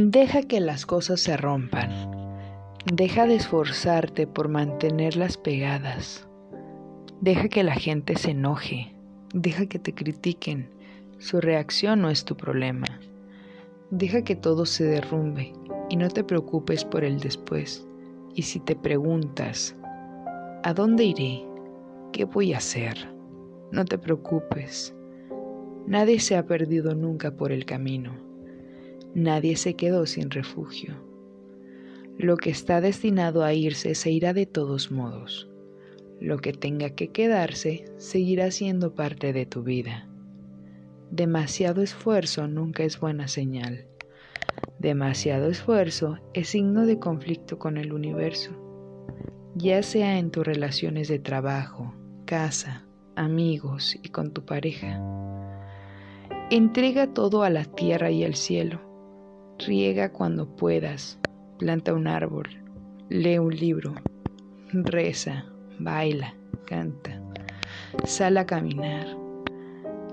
Deja que las cosas se rompan. Deja de esforzarte por mantenerlas pegadas. Deja que la gente se enoje. Deja que te critiquen. Su reacción no es tu problema. Deja que todo se derrumbe y no te preocupes por el después. Y si te preguntas, ¿a dónde iré? ¿Qué voy a hacer? No te preocupes. Nadie se ha perdido nunca por el camino. Nadie se quedó sin refugio. Lo que está destinado a irse se irá de todos modos. Lo que tenga que quedarse seguirá siendo parte de tu vida. Demasiado esfuerzo nunca es buena señal. Demasiado esfuerzo es signo de conflicto con el universo, ya sea en tus relaciones de trabajo, casa, amigos y con tu pareja. Entrega todo a la tierra y al cielo. Riega cuando puedas. Planta un árbol. Lee un libro. Reza baila, canta, sal a caminar,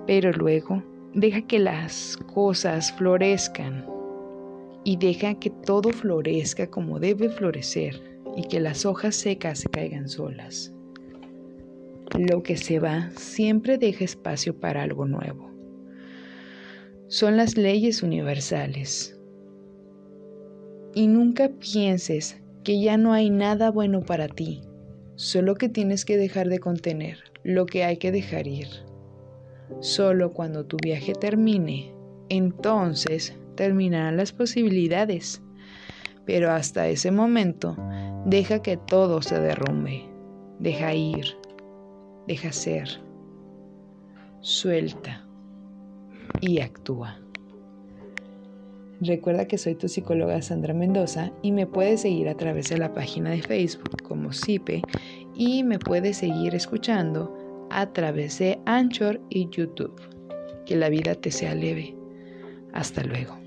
pero luego deja que las cosas florezcan y deja que todo florezca como debe florecer y que las hojas secas se caigan solas. Lo que se va siempre deja espacio para algo nuevo. Son las leyes universales. Y nunca pienses que ya no hay nada bueno para ti, Solo que tienes que dejar de contener lo que hay que dejar ir. Solo cuando tu viaje termine, entonces terminarán las posibilidades. Pero hasta ese momento, deja que todo se derrumbe. Deja ir. Deja ser. Suelta. Y actúa. Recuerda que soy tu psicóloga Sandra Mendoza y me puedes seguir a través de la página de Facebook como CIPE y me puedes seguir escuchando a través de Anchor y YouTube. Que la vida te sea leve. Hasta luego.